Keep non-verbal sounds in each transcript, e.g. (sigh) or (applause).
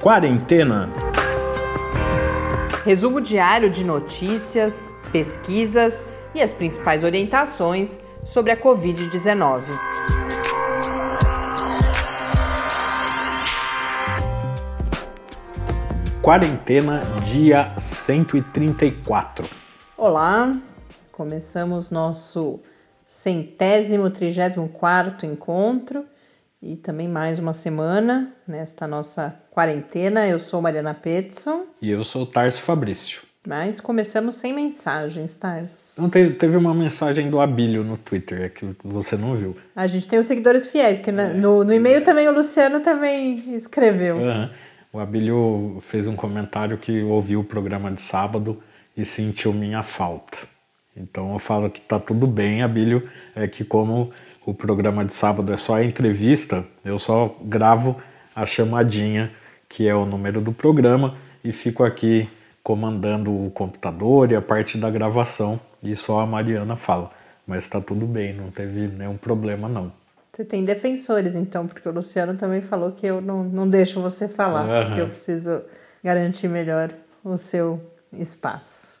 Quarentena. Resumo diário de notícias, pesquisas e as principais orientações sobre a Covid-19. Quarentena, dia 134. Olá, começamos nosso centésimo, trigésimo quarto encontro e também mais uma semana nesta nossa quarentena. Eu sou Mariana Petson. E eu sou Tarso Fabrício. Mas começamos sem mensagens, Tars. Não, teve, teve uma mensagem do Abílio no Twitter, é que você não viu. A gente tem os seguidores fiéis, porque no, no e-mail também o Luciano também escreveu. Uhum. O Abílio fez um comentário que ouviu o programa de sábado e sentiu minha falta. Então eu falo que tá tudo bem, Abílio, é que como o programa de sábado é só a entrevista, eu só gravo a chamadinha, que é o número do programa, e fico aqui comandando o computador e a parte da gravação, e só a Mariana fala. Mas está tudo bem, não teve nenhum problema não. Você tem defensores então, porque o Luciano também falou que eu não, não deixo você falar, uhum. porque eu preciso garantir melhor o seu espaço.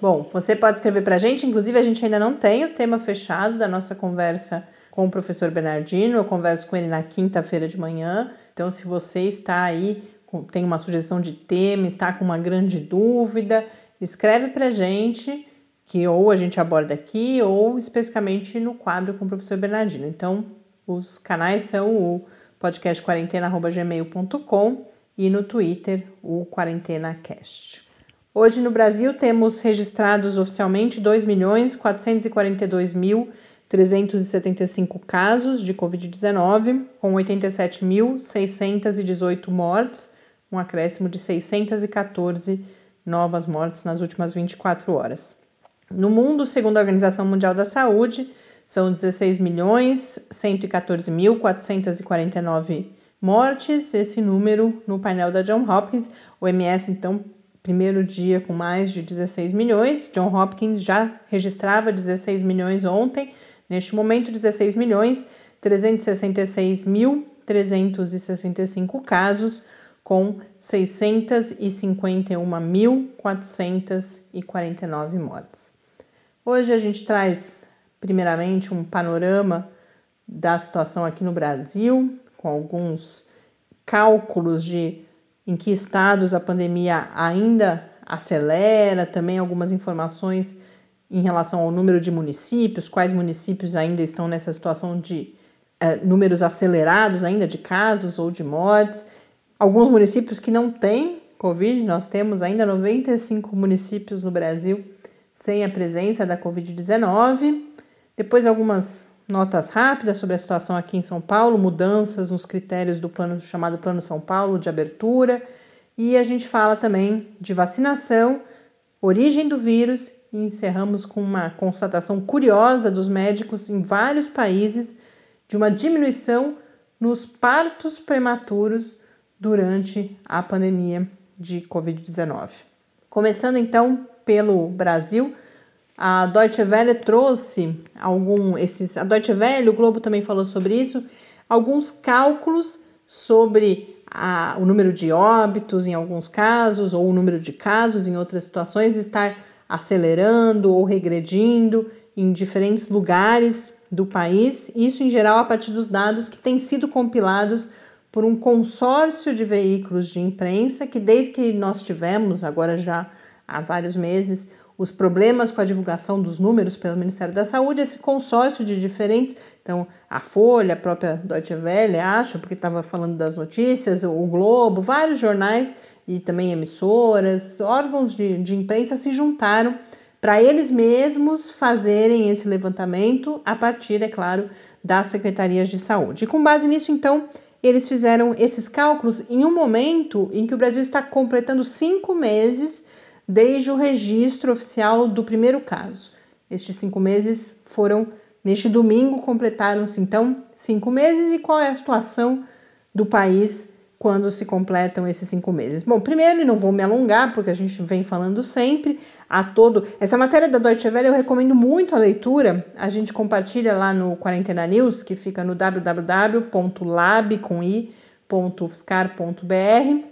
Bom, você pode escrever para a gente, inclusive a gente ainda não tem o tema fechado da nossa conversa com o professor Bernardino, eu converso com ele na quinta-feira de manhã, então se você está aí tem uma sugestão de tema, está com uma grande dúvida, escreve para gente, que ou a gente aborda aqui, ou especificamente no quadro com o professor Bernardino. Então, os canais são o podcast quarentena.gmail.com e no Twitter, o QuarentenaCast. Hoje no Brasil temos registrados oficialmente 2.442.375 casos de Covid-19, com 87.618 mortes um acréscimo de 614 novas mortes nas últimas 24 horas. No mundo, segundo a Organização Mundial da Saúde, são 16 milhões 114 mil 449 mortes. Esse número no painel da John Hopkins, o MS então primeiro dia com mais de 16 milhões. John Hopkins já registrava 16 milhões ontem. Neste momento, 16 milhões 366 mil 365 casos com 651.449 mortes. Hoje a gente traz, primeiramente, um panorama da situação aqui no Brasil, com alguns cálculos de em que estados a pandemia ainda acelera, também algumas informações em relação ao número de municípios, quais municípios ainda estão nessa situação de eh, números acelerados ainda de casos ou de mortes alguns municípios que não têm Covid, nós temos ainda 95 municípios no Brasil sem a presença da Covid-19. Depois, algumas notas rápidas sobre a situação aqui em São Paulo, mudanças nos critérios do plano chamado Plano São Paulo de abertura. E a gente fala também de vacinação, origem do vírus e encerramos com uma constatação curiosa dos médicos em vários países de uma diminuição nos partos prematuros durante a pandemia de Covid-19. Começando então pelo Brasil, a Deutsche Welle trouxe algum esses a Deutsche Welle, o Globo também falou sobre isso, alguns cálculos sobre a, o número de óbitos em alguns casos ou o número de casos em outras situações estar acelerando ou regredindo em diferentes lugares do país, isso em geral a partir dos dados que têm sido compilados por um consórcio de veículos de imprensa que, desde que nós tivemos, agora já há vários meses, os problemas com a divulgação dos números pelo Ministério da Saúde, esse consórcio de diferentes, então a Folha, a própria Deutsche Welle, acho, porque estava falando das notícias, o Globo, vários jornais e também emissoras, órgãos de, de imprensa se juntaram para eles mesmos fazerem esse levantamento a partir, é claro, das secretarias de saúde. E com base nisso, então, eles fizeram esses cálculos em um momento em que o Brasil está completando cinco meses desde o registro oficial do primeiro caso. Estes cinco meses foram neste domingo, completaram-se então cinco meses. E qual é a situação do país quando se completam esses cinco meses? Bom, primeiro, não vou me alongar, porque a gente vem falando sempre, a todo. Essa matéria da Deutsche Welle eu recomendo muito a leitura. A gente compartilha lá no Quarentena News, que fica no www.lab.ufscar.br.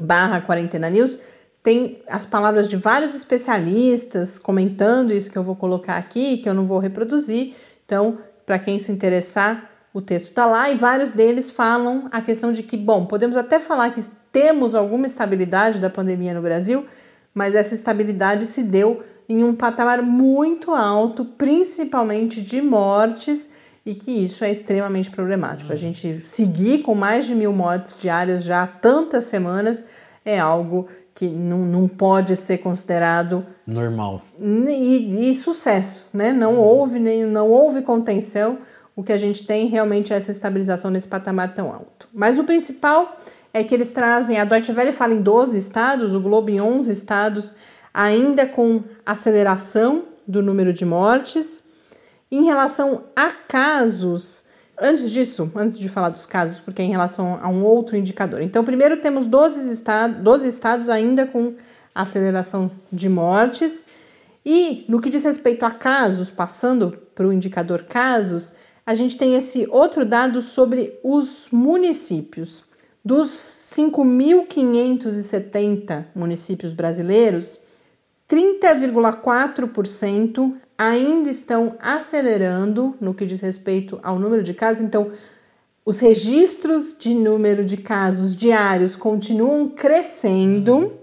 barra quarentena news, tem as palavras de vários especialistas comentando isso que eu vou colocar aqui, que eu não vou reproduzir. Então, para quem se interessar, o texto está lá e vários deles falam a questão de que, bom, podemos até falar que temos alguma estabilidade da pandemia no Brasil, mas essa estabilidade se deu em um patamar muito alto, principalmente de mortes, e que isso é extremamente problemático. A gente seguir com mais de mil mortes diárias já há tantas semanas é algo que não, não pode ser considerado normal e, e sucesso, né? Não houve nem não houve contenção. O que a gente tem realmente é essa estabilização nesse patamar tão alto. Mas o principal é que eles trazem, a Deutsche Welle fala em 12 estados, o Globo em 11 estados, ainda com aceleração do número de mortes. Em relação a casos, Antes disso, antes de falar dos casos, porque é em relação a um outro indicador. Então, primeiro temos 12, estado, 12 estados ainda com aceleração de mortes. E no que diz respeito a casos, passando para o indicador casos, a gente tem esse outro dado sobre os municípios. Dos 5.570 municípios brasileiros, 30,4% ainda estão acelerando no que diz respeito ao número de casos. Então, os registros de número de casos diários continuam crescendo.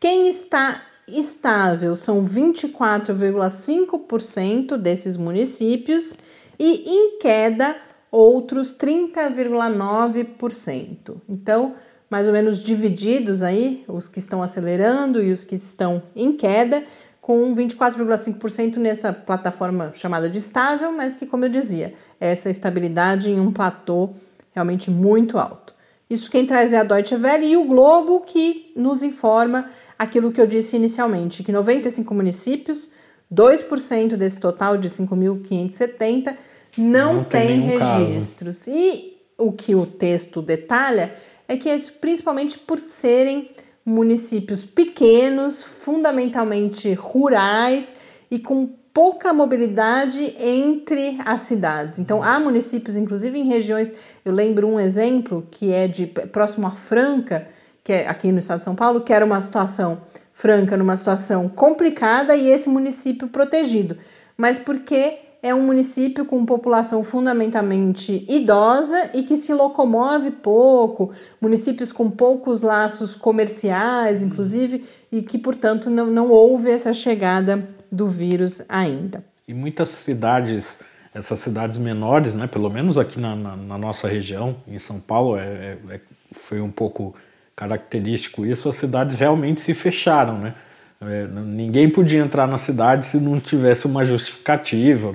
Quem está estável são 24,5% desses municípios e em queda outros 30,9%. Então, mais ou menos divididos aí, os que estão acelerando e os que estão em queda com 24,5% nessa plataforma chamada de estável, mas que, como eu dizia, é essa estabilidade em um platô realmente muito alto. Isso quem traz é a Deutsche Welle e o Globo, que nos informa aquilo que eu disse inicialmente, que 95 municípios, 2% desse total de 5.570, não, não tem, tem registros. Caso. E o que o texto detalha é que é principalmente por serem municípios pequenos, fundamentalmente rurais e com pouca mobilidade entre as cidades. Então há municípios, inclusive em regiões, eu lembro um exemplo que é de próximo a Franca, que é aqui no estado de São Paulo, que era uma situação Franca numa situação complicada e esse município protegido. Mas porque é um município com população fundamentalmente idosa e que se locomove pouco, municípios com poucos laços comerciais, inclusive, e que, portanto, não, não houve essa chegada do vírus ainda. E muitas cidades, essas cidades menores, né, pelo menos aqui na, na, na nossa região, em São Paulo, é, é, é foi um pouco característico isso, as cidades realmente se fecharam, né? É, ninguém podia entrar na cidade se não tivesse uma justificativa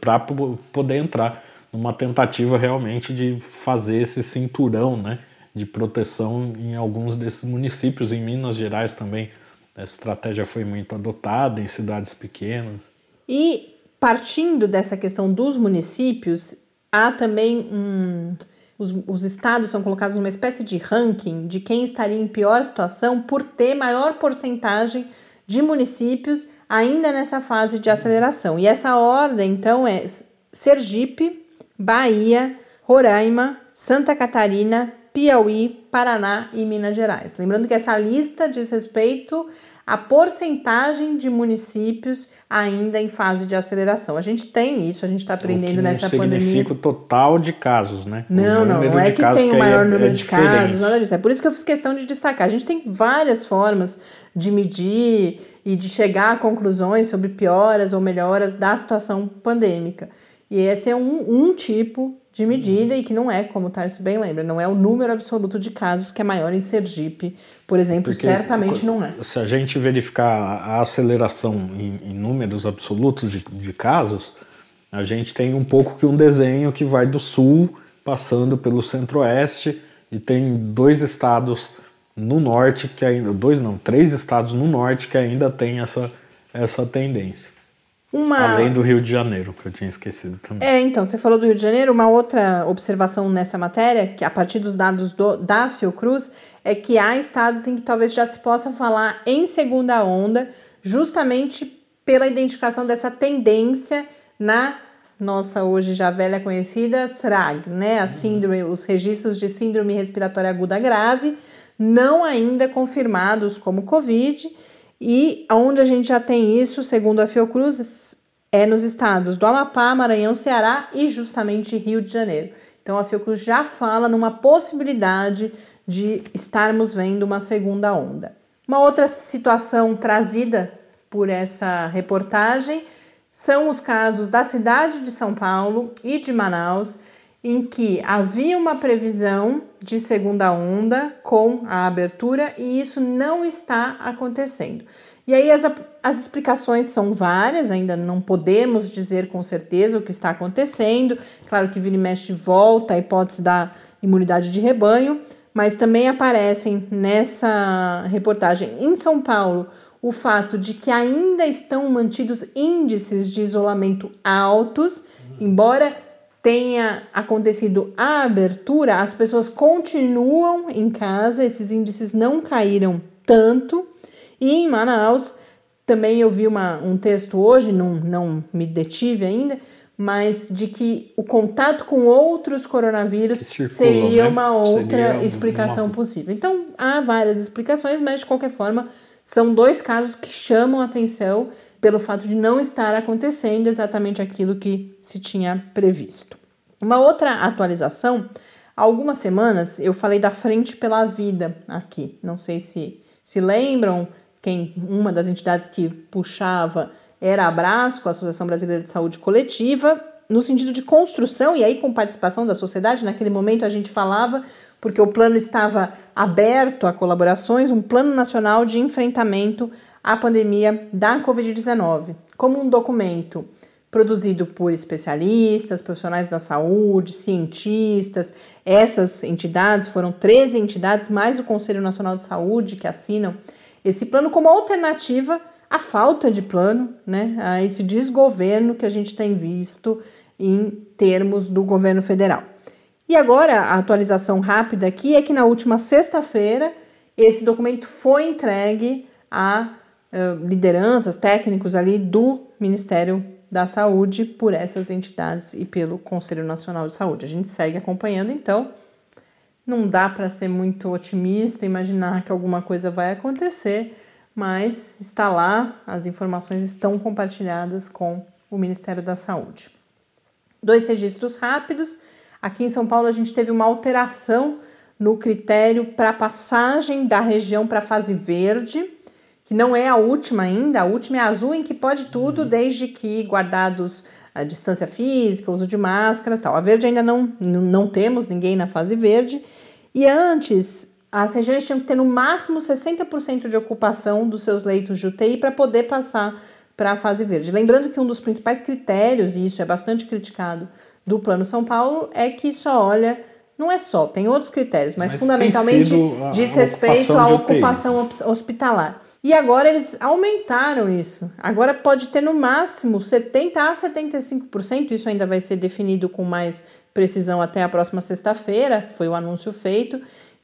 para poder entrar, numa tentativa realmente de fazer esse cinturão né, de proteção em alguns desses municípios. Em Minas Gerais também a estratégia foi muito adotada em cidades pequenas. E partindo dessa questão dos municípios, há também um. Os, os estados são colocados numa espécie de ranking de quem estaria em pior situação por ter maior porcentagem de municípios ainda nessa fase de aceleração. E essa ordem, então, é Sergipe, Bahia, Roraima, Santa Catarina, Piauí, Paraná e Minas Gerais. Lembrando que essa lista diz respeito à porcentagem de municípios ainda em fase de aceleração. A gente tem isso, a gente está aprendendo nessa pandemia. Não significa o total de casos, né? Não, não, não é que tem o maior é, número é de casos, nada disso. É por isso que eu fiz questão de destacar. A gente tem várias formas de medir e de chegar a conclusões sobre pioras ou melhoras da situação pandêmica. E esse é um, um tipo de medida e que não é, como o Tarso bem lembra, não é o número absoluto de casos que é maior em Sergipe, por exemplo, Porque, certamente não é. Se a gente verificar a aceleração em, em números absolutos de, de casos, a gente tem um pouco que um desenho que vai do sul, passando pelo centro-oeste, e tem dois estados no norte que ainda dois não três estados no norte que ainda tem essa essa tendência uma... além do Rio de Janeiro que eu tinha esquecido também. É então você falou do Rio de Janeiro. Uma outra observação nessa matéria que a partir dos dados do, da Fiocruz é que há estados em que talvez já se possa falar em segunda onda justamente pela identificação dessa tendência na nossa hoje já velha conhecida SRAG, né? A síndrome, os registros de síndrome respiratória aguda grave, não ainda confirmados como Covid, e onde a gente já tem isso, segundo a Fiocruz, é nos estados do Amapá, Maranhão, Ceará e justamente Rio de Janeiro. Então a Fiocruz já fala numa possibilidade de estarmos vendo uma segunda onda. Uma outra situação trazida por essa reportagem são os casos da cidade de São Paulo e de Manaus, em que havia uma previsão de segunda onda com a abertura e isso não está acontecendo. E aí as, as explicações são várias, ainda não podemos dizer com certeza o que está acontecendo. Claro que vira e mexe volta a hipótese da imunidade de rebanho, mas também aparecem nessa reportagem em São Paulo o fato de que ainda estão mantidos índices de isolamento altos, embora tenha acontecido a abertura, as pessoas continuam em casa, esses índices não caíram tanto. E em Manaus, também eu vi uma, um texto hoje, não, não me detive ainda, mas de que o contato com outros coronavírus seria né? uma outra seria explicação uma... possível. Então, há várias explicações, mas de qualquer forma, são dois casos que chamam a atenção pelo fato de não estar acontecendo exatamente aquilo que se tinha previsto. Uma outra atualização, há algumas semanas eu falei da Frente pela Vida aqui. Não sei se se lembram, quem uma das entidades que puxava era a Abrasco, a Associação Brasileira de Saúde Coletiva, no sentido de construção e aí com participação da sociedade. Naquele momento a gente falava, porque o plano estava aberto a colaborações, um plano nacional de enfrentamento à pandemia da Covid-19, como um documento produzido por especialistas, profissionais da saúde, cientistas. Essas entidades foram 13 entidades, mais o Conselho Nacional de Saúde, que assinam esse plano como alternativa à falta de plano, né, a esse desgoverno que a gente tem visto em termos do governo federal. E agora a atualização rápida aqui é que na última sexta-feira esse documento foi entregue a uh, lideranças técnicos ali do Ministério da Saúde por essas entidades e pelo Conselho Nacional de Saúde. A gente segue acompanhando, então não dá para ser muito otimista, imaginar que alguma coisa vai acontecer, mas está lá, as informações estão compartilhadas com o Ministério da Saúde. Dois registros rápidos. Aqui em São Paulo, a gente teve uma alteração no critério para passagem da região para a fase verde, que não é a última ainda, a última é a azul, em que pode tudo, desde que guardados a distância física, uso de máscaras tal. A verde ainda não, não temos ninguém na fase verde. E antes, as regiões tinham que ter no máximo 60% de ocupação dos seus leitos de UTI para poder passar para a fase verde. Lembrando que um dos principais critérios, e isso é bastante criticado, do Plano São Paulo é que só olha, não é só, tem outros critérios, mas, mas fundamentalmente diz respeito à ocupação hospitalar. E agora eles aumentaram isso. Agora pode ter no máximo 70% a 75%. Isso ainda vai ser definido com mais precisão até a próxima sexta-feira. Foi o anúncio feito.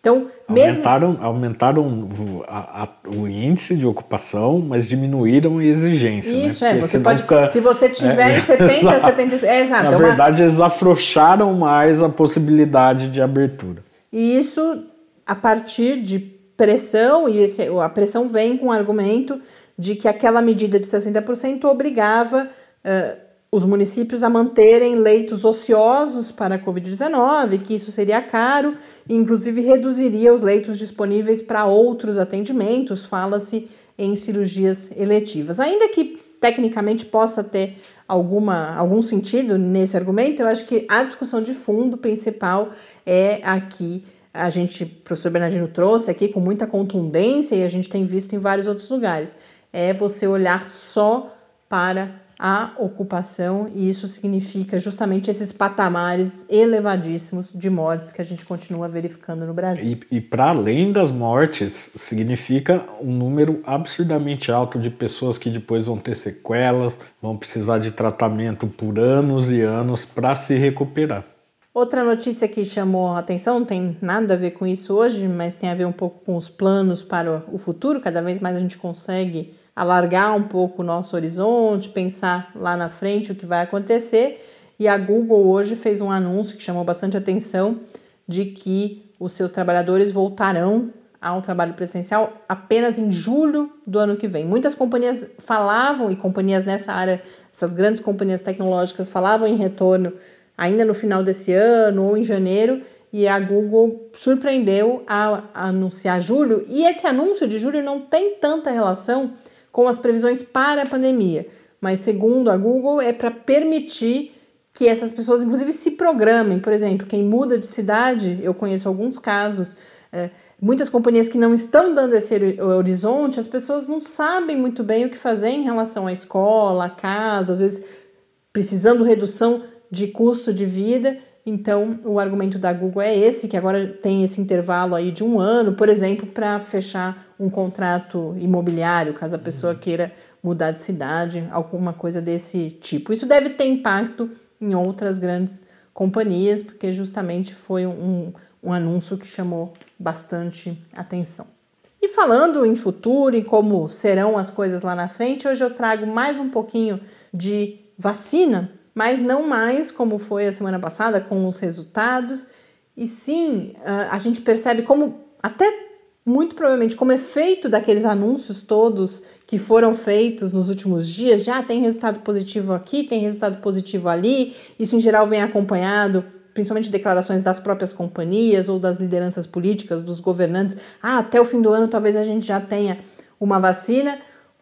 Então, aumentaram, mesmo... aumentaram a, a, o índice de ocupação, mas diminuíram a exigência. Né? Isso, né? é. Você pode, fica, se você tiver é, em (laughs) 70, exato. 76. É, exato. Na é uma... verdade, eles afrouxaram mais a possibilidade de abertura. E isso a partir de pressão, e esse, a pressão vem com o argumento de que aquela medida de 60% obrigava. Uh, os municípios a manterem leitos ociosos para a Covid-19, que isso seria caro e, inclusive, reduziria os leitos disponíveis para outros atendimentos, fala-se em cirurgias eletivas. Ainda que tecnicamente possa ter alguma, algum sentido nesse argumento, eu acho que a discussão de fundo principal é aqui. A gente, o professor Bernardino trouxe aqui com muita contundência e a gente tem visto em vários outros lugares. É você olhar só para a ocupação, e isso significa justamente esses patamares elevadíssimos de mortes que a gente continua verificando no Brasil. E, e para além das mortes, significa um número absurdamente alto de pessoas que depois vão ter sequelas, vão precisar de tratamento por anos e anos para se recuperar. Outra notícia que chamou a atenção, não tem nada a ver com isso hoje, mas tem a ver um pouco com os planos para o futuro. Cada vez mais a gente consegue alargar um pouco o nosso horizonte, pensar lá na frente o que vai acontecer. E a Google hoje fez um anúncio que chamou bastante atenção de que os seus trabalhadores voltarão ao trabalho presencial apenas em julho do ano que vem. Muitas companhias falavam, e companhias nessa área, essas grandes companhias tecnológicas falavam em retorno ainda no final desse ano ou em janeiro, e a Google surpreendeu a anunciar julho. E esse anúncio de julho não tem tanta relação com as previsões para a pandemia, mas segundo a Google é para permitir que essas pessoas, inclusive, se programem. Por exemplo, quem muda de cidade, eu conheço alguns casos. É, muitas companhias que não estão dando esse horizonte, as pessoas não sabem muito bem o que fazer em relação à escola, à casa, às vezes precisando redução de custo de vida. Então, o argumento da Google é esse, que agora tem esse intervalo aí de um ano, por exemplo, para fechar um contrato imobiliário, caso a pessoa queira mudar de cidade, alguma coisa desse tipo. Isso deve ter impacto em outras grandes companhias, porque justamente foi um, um anúncio que chamou bastante atenção. E falando em futuro e como serão as coisas lá na frente, hoje eu trago mais um pouquinho de vacina mas não mais como foi a semana passada com os resultados. E sim, a gente percebe como, até muito provavelmente, como efeito daqueles anúncios todos que foram feitos nos últimos dias, já tem resultado positivo aqui, tem resultado positivo ali. Isso em geral vem acompanhado principalmente declarações das próprias companhias ou das lideranças políticas, dos governantes. Ah, até o fim do ano talvez a gente já tenha uma vacina.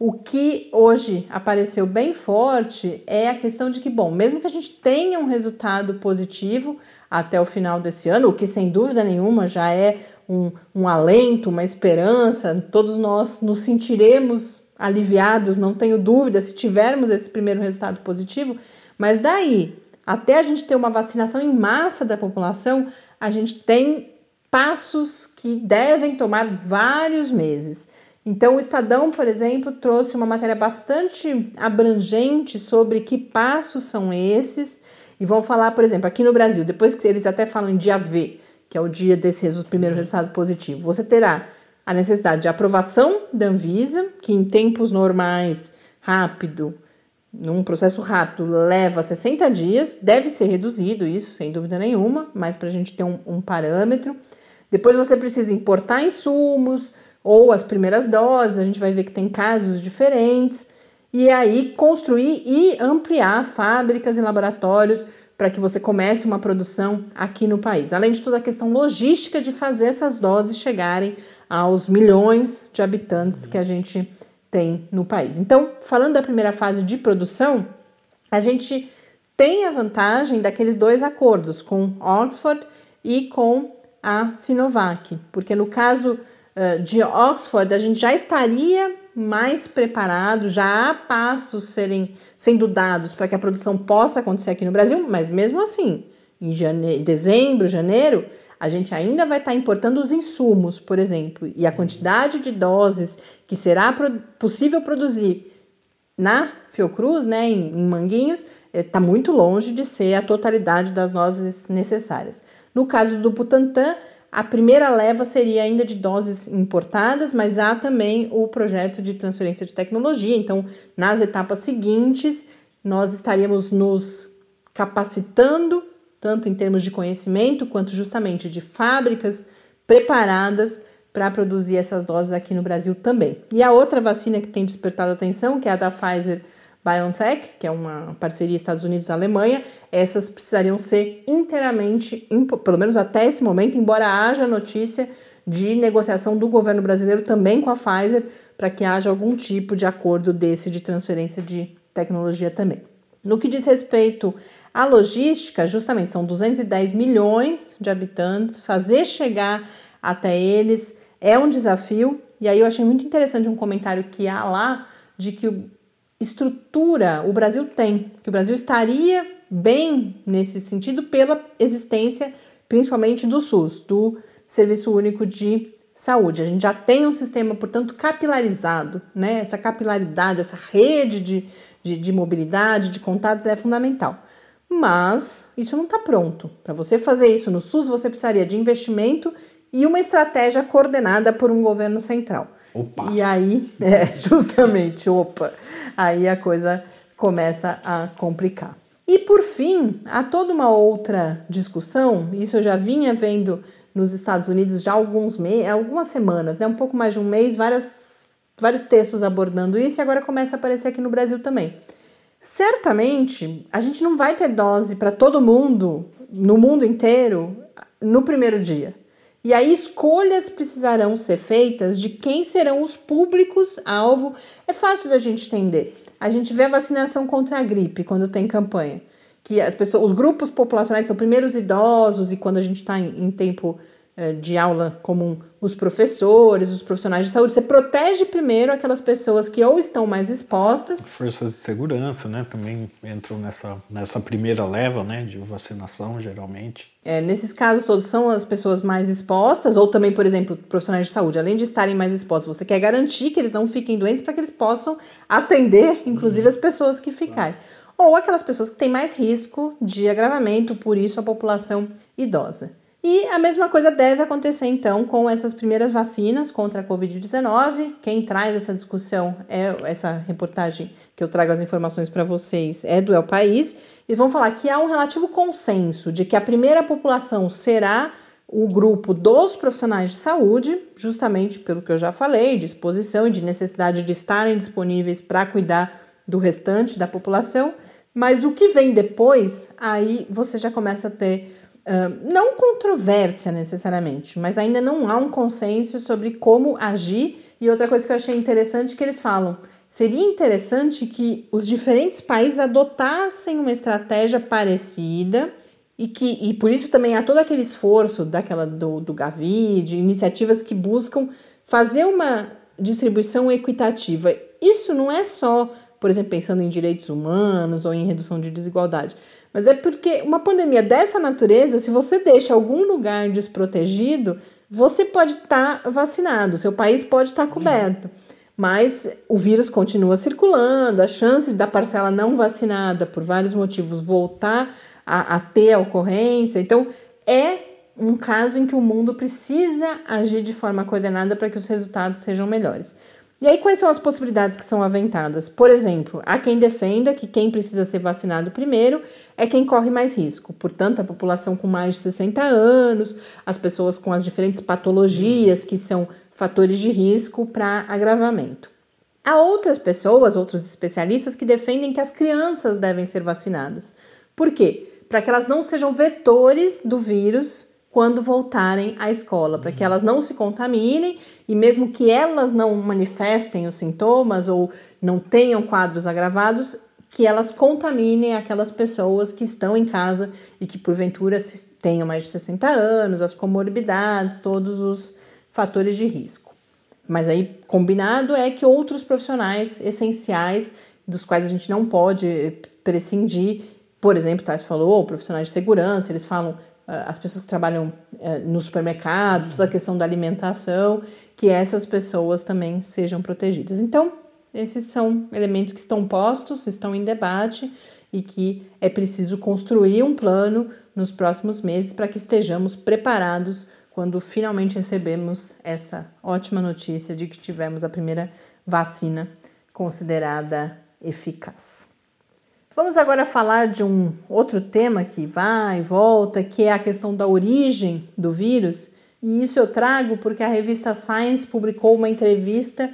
O que hoje apareceu bem forte é a questão de que, bom, mesmo que a gente tenha um resultado positivo até o final desse ano, o que sem dúvida nenhuma já é um, um alento, uma esperança, todos nós nos sentiremos aliviados, não tenho dúvida, se tivermos esse primeiro resultado positivo, mas daí até a gente ter uma vacinação em massa da população, a gente tem passos que devem tomar vários meses. Então, o Estadão, por exemplo, trouxe uma matéria bastante abrangente sobre que passos são esses e vão falar, por exemplo, aqui no Brasil, depois que eles até falam em dia V, que é o dia desse primeiro resultado positivo, você terá a necessidade de aprovação da Anvisa, que em tempos normais, rápido, num processo rápido, leva 60 dias, deve ser reduzido isso, sem dúvida nenhuma, mas para a gente ter um, um parâmetro. Depois você precisa importar insumos, ou as primeiras doses, a gente vai ver que tem casos diferentes, e aí construir e ampliar fábricas e laboratórios para que você comece uma produção aqui no país. Além de toda a questão logística de fazer essas doses chegarem aos milhões de habitantes que a gente tem no país. Então, falando da primeira fase de produção, a gente tem a vantagem daqueles dois acordos com Oxford e com a Sinovac, porque no caso de Oxford, a gente já estaria mais preparado, já há passos serem, sendo dados para que a produção possa acontecer aqui no Brasil, mas mesmo assim, em jane dezembro, janeiro, a gente ainda vai estar importando os insumos, por exemplo, e a quantidade de doses que será pro possível produzir na Fiocruz, né, em, em Manguinhos, está eh, muito longe de ser a totalidade das doses necessárias. No caso do Butantan, a primeira leva seria ainda de doses importadas, mas há também o projeto de transferência de tecnologia. Então, nas etapas seguintes, nós estaríamos nos capacitando, tanto em termos de conhecimento, quanto justamente de fábricas preparadas para produzir essas doses aqui no Brasil também. E a outra vacina que tem despertado atenção, que é a da Pfizer BioNTech, que é uma parceria Estados Unidos-Alemanha, essas precisariam ser inteiramente, pelo menos até esse momento, embora haja notícia de negociação do governo brasileiro também com a Pfizer, para que haja algum tipo de acordo desse de transferência de tecnologia também. No que diz respeito à logística, justamente são 210 milhões de habitantes, fazer chegar até eles é um desafio, e aí eu achei muito interessante um comentário que há lá de que estrutura o Brasil tem, que o Brasil estaria bem nesse sentido pela existência principalmente do SUS, do Serviço Único de Saúde. A gente já tem um sistema, portanto, capilarizado, né? Essa capilaridade, essa rede de, de, de mobilidade, de contatos é fundamental. Mas isso não está pronto. Para você fazer isso no SUS, você precisaria de investimento e uma estratégia coordenada por um governo central. Opa. E aí, (laughs) é, justamente, opa, aí a coisa começa a complicar. E por fim, há toda uma outra discussão, isso eu já vinha vendo nos Estados Unidos já há alguns meses, algumas semanas, né? um pouco mais de um mês, várias, vários textos abordando isso e agora começa a aparecer aqui no Brasil também. Certamente a gente não vai ter dose para todo mundo, no mundo inteiro, no primeiro dia. E aí escolhas precisarão ser feitas de quem serão os públicos-alvo. É fácil da gente entender. A gente vê a vacinação contra a gripe quando tem campanha. Que as pessoas, os grupos populacionais são primeiro os idosos, e quando a gente está em, em tempo de aula comum, os professores, os profissionais de saúde. Você protege primeiro aquelas pessoas que ou estão mais expostas. Forças de segurança, né? Também entram nessa, nessa primeira leva, né? De vacinação, geralmente. É, nesses casos todos são as pessoas mais expostas, ou também, por exemplo, profissionais de saúde. Além de estarem mais expostos, você quer garantir que eles não fiquem doentes para que eles possam atender, inclusive, uhum. as pessoas que ficarem. Ou aquelas pessoas que têm mais risco de agravamento, por isso a população idosa. E a mesma coisa deve acontecer então com essas primeiras vacinas contra a Covid-19. Quem traz essa discussão é essa reportagem que eu trago as informações para vocês é do El País. E vão falar que há um relativo consenso de que a primeira população será o grupo dos profissionais de saúde, justamente pelo que eu já falei, de exposição e de necessidade de estarem disponíveis para cuidar do restante da população. Mas o que vem depois, aí você já começa a ter não controvérsia necessariamente, mas ainda não há um consenso sobre como agir. E outra coisa que eu achei interessante é que eles falam: seria interessante que os diferentes países adotassem uma estratégia parecida e que e por isso também há todo aquele esforço daquela do, do Gavi, de iniciativas que buscam fazer uma distribuição equitativa. Isso não é só, por exemplo, pensando em direitos humanos ou em redução de desigualdade, mas é porque uma pandemia dessa natureza, se você deixa algum lugar desprotegido, você pode estar tá vacinado, seu país pode estar tá coberto. Mas o vírus continua circulando, a chance da parcela não vacinada, por vários motivos, voltar a, a ter a ocorrência. Então, é um caso em que o mundo precisa agir de forma coordenada para que os resultados sejam melhores. E aí, quais são as possibilidades que são aventadas? Por exemplo, há quem defenda que quem precisa ser vacinado primeiro é quem corre mais risco. Portanto, a população com mais de 60 anos, as pessoas com as diferentes patologias que são fatores de risco para agravamento. Há outras pessoas, outros especialistas, que defendem que as crianças devem ser vacinadas. Por quê? Para que elas não sejam vetores do vírus quando voltarem à escola, para que elas não se contaminem e mesmo que elas não manifestem os sintomas ou não tenham quadros agravados, que elas contaminem aquelas pessoas que estão em casa e que porventura tenham mais de 60 anos, as comorbidades, todos os fatores de risco. Mas aí combinado é que outros profissionais essenciais dos quais a gente não pode prescindir, por exemplo, Thais falou, profissionais de segurança, eles falam as pessoas que trabalham eh, no supermercado, toda a questão da alimentação, que essas pessoas também sejam protegidas. Então, esses são elementos que estão postos, estão em debate e que é preciso construir um plano nos próximos meses para que estejamos preparados quando finalmente recebemos essa ótima notícia de que tivemos a primeira vacina considerada eficaz. Vamos agora falar de um outro tema que vai e volta, que é a questão da origem do vírus. E isso eu trago porque a revista Science publicou uma entrevista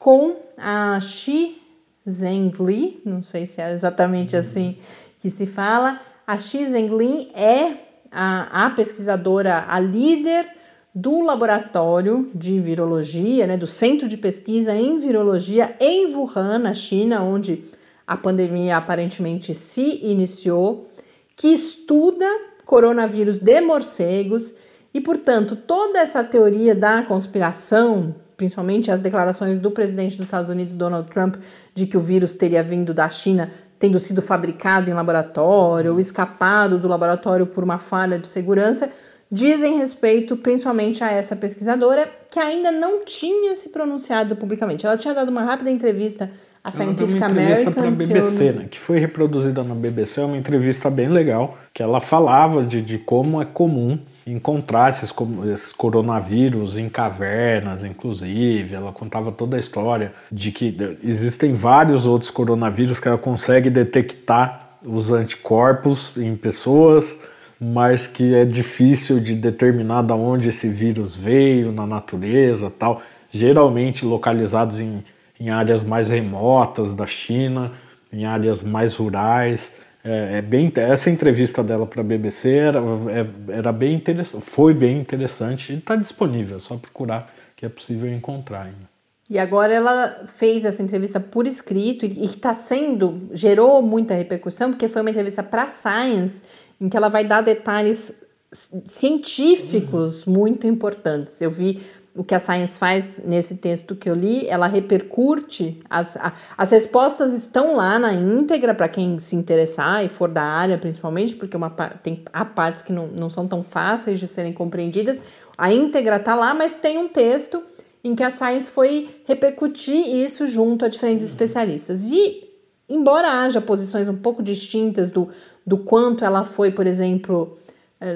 com a Xi Zhengli, não sei se é exatamente uhum. assim que se fala. A Xi Zhengli é a, a pesquisadora, a líder do laboratório de virologia, né, do centro de pesquisa em virologia em Wuhan, na China, onde a pandemia aparentemente se iniciou, que estuda coronavírus de morcegos e, portanto, toda essa teoria da conspiração, principalmente as declarações do presidente dos Estados Unidos, Donald Trump, de que o vírus teria vindo da China, tendo sido fabricado em laboratório ou escapado do laboratório por uma falha de segurança, dizem respeito principalmente a essa pesquisadora que ainda não tinha se pronunciado publicamente. Ela tinha dado uma rápida entrevista a Scientific American. Uma entrevista para a BBC, né, que foi reproduzida na BBC, é uma entrevista bem legal, que ela falava de, de como é comum encontrar esses, esses, coronavírus em cavernas, inclusive. Ela contava toda a história de que existem vários outros coronavírus que ela consegue detectar os anticorpos em pessoas mas que é difícil de determinar de onde esse vírus veio na natureza tal, geralmente localizados em, em áreas mais remotas da China, em áreas mais rurais. É, é bem, essa entrevista dela para a BBC era, é, era bem interessante, foi bem interessante e está disponível, é só procurar que é possível encontrar ainda. E agora ela fez essa entrevista por escrito e está sendo, gerou muita repercussão, porque foi uma entrevista para Science, em que ela vai dar detalhes científicos uhum. muito importantes. Eu vi o que a Science faz nesse texto que eu li, ela repercute, as, a, as respostas estão lá na íntegra para quem se interessar e for da área principalmente, porque uma, tem, há partes que não, não são tão fáceis de serem compreendidas. A íntegra está lá, mas tem um texto em que a Science foi repercutir isso junto a diferentes especialistas. E, embora haja posições um pouco distintas do, do quanto ela foi, por exemplo,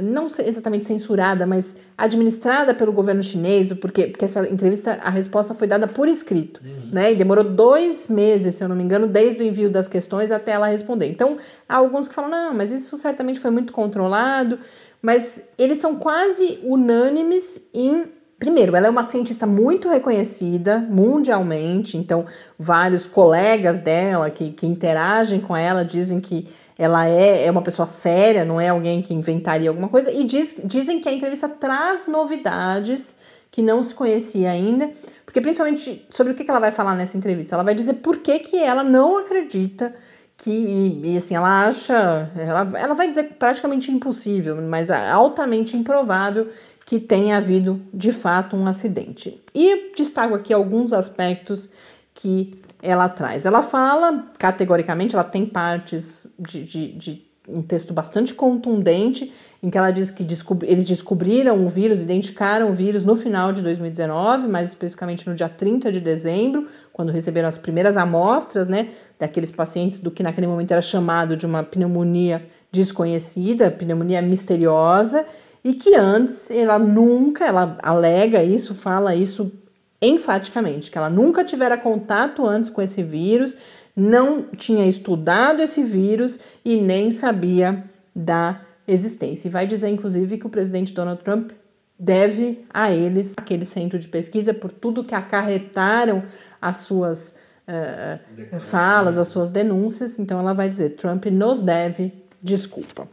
não exatamente censurada, mas administrada pelo governo chinês, porque, porque essa entrevista, a resposta foi dada por escrito, uhum. né? E demorou dois meses, se eu não me engano, desde o envio das questões até ela responder. Então, há alguns que falam, não, mas isso certamente foi muito controlado, mas eles são quase unânimes em Primeiro, ela é uma cientista muito reconhecida mundialmente, então vários colegas dela que, que interagem com ela dizem que ela é, é uma pessoa séria, não é alguém que inventaria alguma coisa, e diz, dizem que a entrevista traz novidades que não se conhecia ainda, porque principalmente sobre o que ela vai falar nessa entrevista, ela vai dizer por que, que ela não acredita que, e, e, assim, ela acha, ela, ela vai dizer praticamente impossível, mas altamente improvável que tenha havido de fato um acidente. E destaco aqui alguns aspectos que ela traz. Ela fala, categoricamente, ela tem partes de, de, de um texto bastante contundente, em que ela diz que descobri, eles descobriram o vírus, identificaram o vírus no final de 2019, mais especificamente no dia 30 de dezembro, quando receberam as primeiras amostras, né, daqueles pacientes do que naquele momento era chamado de uma pneumonia desconhecida, pneumonia misteriosa, e que antes ela nunca, ela alega isso, fala isso enfaticamente, que ela nunca tivera contato antes com esse vírus, não tinha estudado esse vírus e nem sabia da existência. E vai dizer, inclusive, que o presidente Donald Trump deve a eles, aquele centro de pesquisa, por tudo que acarretaram as suas uh, falas, as suas denúncias. Então ela vai dizer: Trump nos deve desculpa.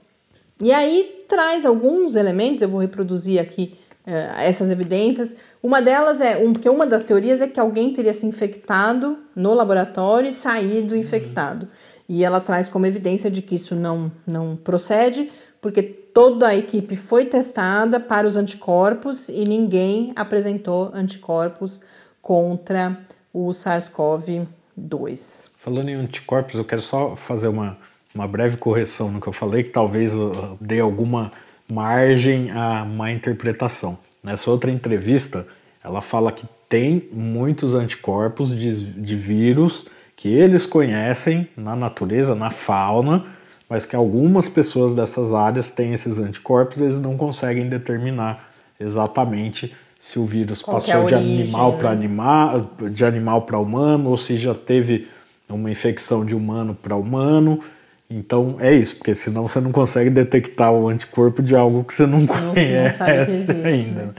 E aí traz alguns elementos, eu vou reproduzir aqui uh, essas evidências. Uma delas é, um, porque uma das teorias é que alguém teria se infectado no laboratório e saído infectado. E ela traz como evidência de que isso não, não procede, porque toda a equipe foi testada para os anticorpos e ninguém apresentou anticorpos contra o SARS-CoV-2. Falando em anticorpos, eu quero só fazer uma uma breve correção no que eu falei, que talvez uh, dê alguma margem à má interpretação. Nessa outra entrevista, ela fala que tem muitos anticorpos de, de vírus que eles conhecem na natureza, na fauna, mas que algumas pessoas dessas áreas têm esses anticorpos e eles não conseguem determinar exatamente se o vírus Qual passou é de animal para animal, de animal para humano, ou se já teve uma infecção de humano para humano. Então é isso, porque senão você não consegue detectar o anticorpo de algo que você não, não conhece (laughs) não existe, ainda. Né?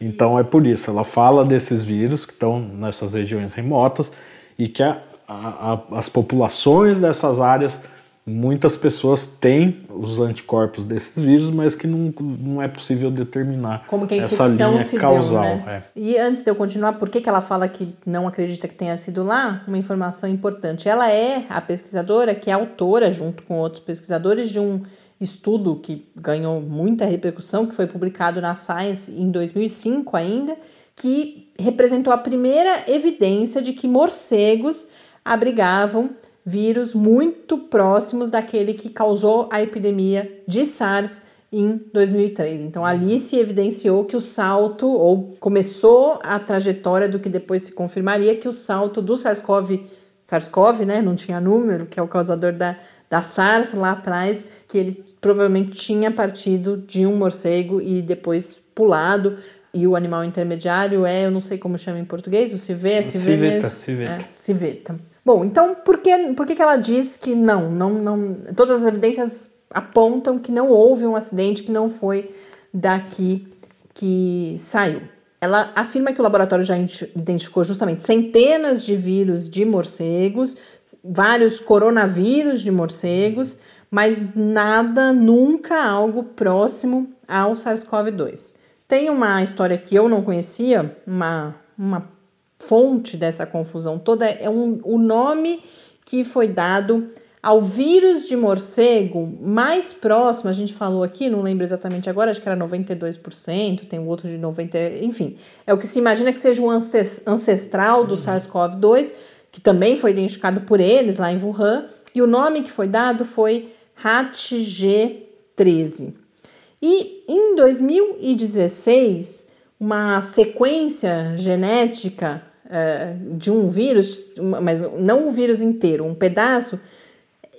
Então é por isso, ela fala desses vírus que estão nessas regiões remotas e que a, a, a, as populações dessas áreas muitas pessoas têm os anticorpos desses vírus, mas que não, não é possível determinar Como que a essa linha causal. Deu, né? é. E antes de eu continuar, por que, que ela fala que não acredita que tenha sido lá? Uma informação importante. Ela é a pesquisadora que é autora, junto com outros pesquisadores, de um estudo que ganhou muita repercussão, que foi publicado na Science em 2005 ainda, que representou a primeira evidência de que morcegos abrigavam vírus muito próximos daquele que causou a epidemia de SARS em 2003. Então ali se evidenciou que o salto, ou começou a trajetória do que depois se confirmaria, que o salto do SARS-CoV, SARS-CoV, né, não tinha número, que é o causador da, da SARS lá atrás, que ele provavelmente tinha partido de um morcego e depois pulado. E o animal intermediário é, eu não sei como chama em português, o civê, civê civeta, mesmo. Civeta. É, civeta. Bom, então por que, por que, que ela diz que não, não, não. Todas as evidências apontam que não houve um acidente, que não foi daqui que saiu. Ela afirma que o laboratório já identificou justamente centenas de vírus de morcegos, vários coronavírus de morcegos, mas nada, nunca algo próximo ao SARS-CoV-2. Tem uma história que eu não conhecia, uma, uma fonte dessa confusão toda, é um, o nome que foi dado ao vírus de morcego mais próximo, a gente falou aqui, não lembro exatamente agora, acho que era 92%, tem outro de 90%, enfim, é o que se imagina que seja um ancestral do SARS-CoV-2, que também foi identificado por eles lá em Wuhan, e o nome que foi dado foi HAT-G13. E em 2016, uma sequência genética uh, de um vírus, mas não o vírus inteiro, um pedaço,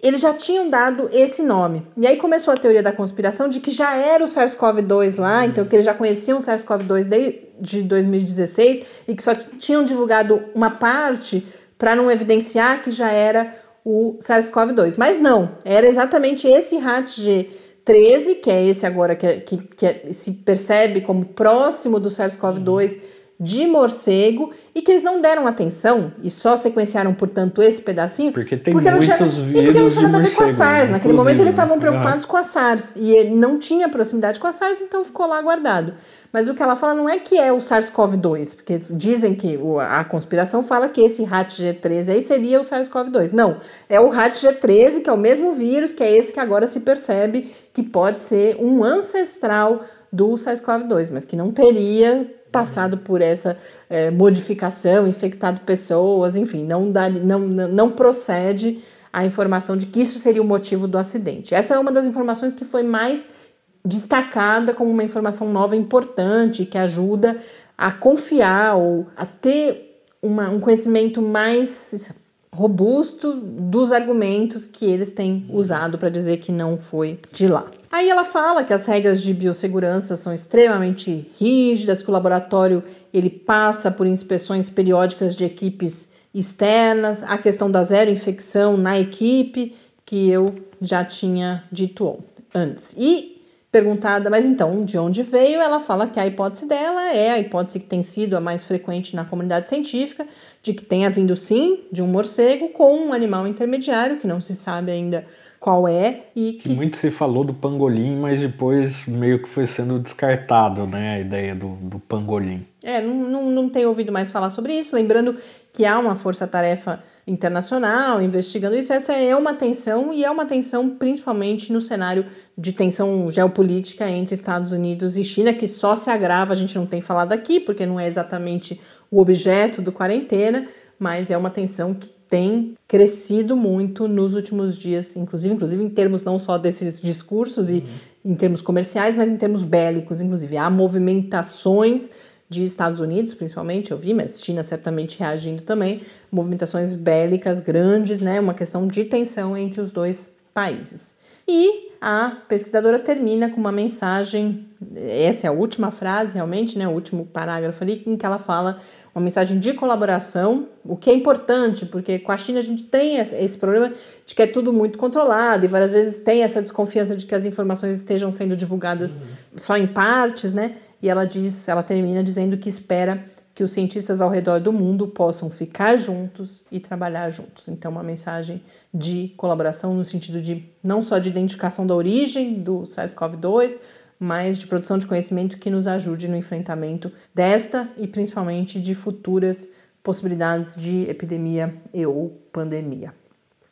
eles já tinham dado esse nome. E aí começou a teoria da conspiração de que já era o SARS-CoV-2 lá, então que eles já conheciam o SARS-CoV-2 desde 2016 e que só tinham divulgado uma parte para não evidenciar que já era o SARS-CoV-2. Mas não, era exatamente esse RAT-G13, que é esse agora que, que, que se percebe como próximo do SARS-CoV-2 de morcego e que eles não deram atenção e só sequenciaram, portanto, esse pedacinho. Porque tem porque muitos não tinha, vírus e porque não tinha nada a ver com a morcego, SARS. né? Naquele momento eles estavam Inclusive. preocupados com a SARS e ele não tinha proximidade com a SARS, então ficou lá guardado. Mas o que ela fala não é que é o SARS-CoV-2, porque dizem que a conspiração fala que esse RAT-G13 aí seria o SARS-CoV-2. Não, é o RAT-G13, que é o mesmo vírus, que é esse que agora se percebe que pode ser um ancestral do SARS-CoV-2, mas que não teria passado por essa eh, modificação, infectado pessoas, enfim, não, dá, não não procede a informação de que isso seria o motivo do acidente. Essa é uma das informações que foi mais destacada como uma informação nova importante que ajuda a confiar ou a ter uma, um conhecimento mais robusto dos argumentos que eles têm usado para dizer que não foi de lá. Aí ela fala que as regras de biossegurança são extremamente rígidas, que o laboratório ele passa por inspeções periódicas de equipes externas, a questão da zero infecção na equipe, que eu já tinha dito antes. E perguntada, mas então, de onde veio? Ela fala que a hipótese dela é a hipótese que tem sido a mais frequente na comunidade científica, de que tenha vindo sim de um morcego com um animal intermediário, que não se sabe ainda qual é, e Que que muito se falou do pangolim, mas depois meio que foi sendo descartado, né? A ideia do, do pangolim. É, não, não, não tenho ouvido mais falar sobre isso. Lembrando que há uma força-tarefa internacional investigando isso. Essa é uma tensão e é uma tensão principalmente no cenário de tensão geopolítica entre Estados Unidos e China, que só se agrava. A gente não tem falado aqui, porque não é exatamente o objeto do quarentena, mas é uma tensão que tem crescido muito nos últimos dias, inclusive, inclusive em termos não só desses discursos e em termos comerciais, mas em termos bélicos, inclusive. Há movimentações de Estados Unidos, principalmente, eu vi, mas China certamente reagindo também, movimentações bélicas grandes, né? Uma questão de tensão entre os dois países. E a pesquisadora termina com uma mensagem, essa é a última frase realmente, né? O último parágrafo ali, em que ela fala uma mensagem de colaboração, o que é importante, porque com a China a gente tem esse problema de que é tudo muito controlado e várias vezes tem essa desconfiança de que as informações estejam sendo divulgadas uhum. só em partes, né? E ela diz, ela termina dizendo que espera que os cientistas ao redor do mundo possam ficar juntos e trabalhar juntos. Então, uma mensagem de colaboração no sentido de não só de identificação da origem do SARS-CoV-2, mas de produção de conhecimento que nos ajude no enfrentamento desta e principalmente de futuras possibilidades de epidemia e ou pandemia.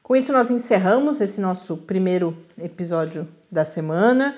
Com isso, nós encerramos esse nosso primeiro episódio da semana.